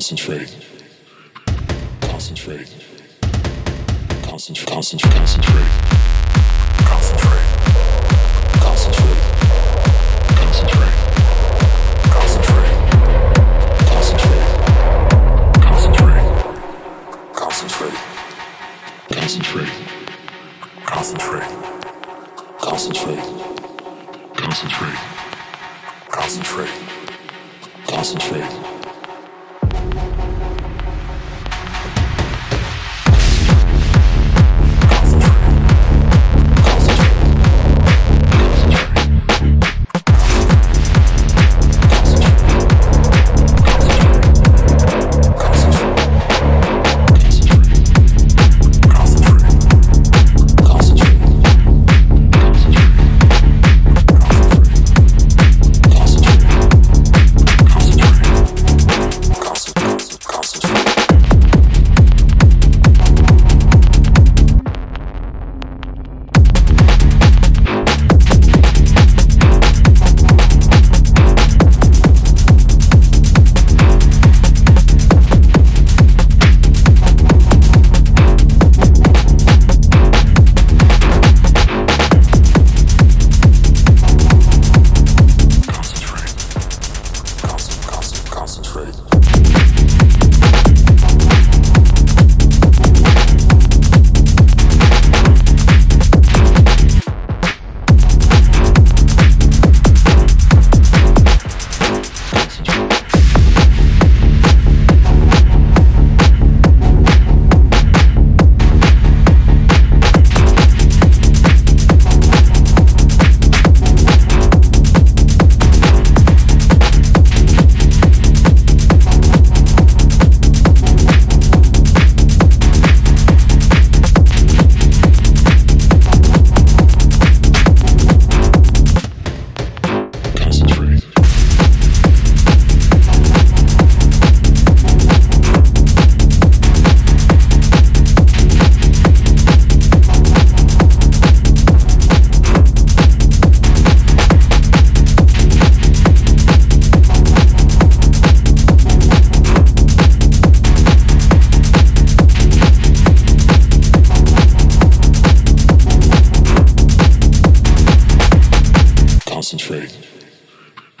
Concentrate. Concentrate. Concentrate. Concentrate. Concentrate. Concentrate. Concentrate. Concentrate. Concentrate. Concentrate. Concentrate. Concentrate. Concentrate. Concentrate. Concentrate. Concentrate. Concentrate. quickly.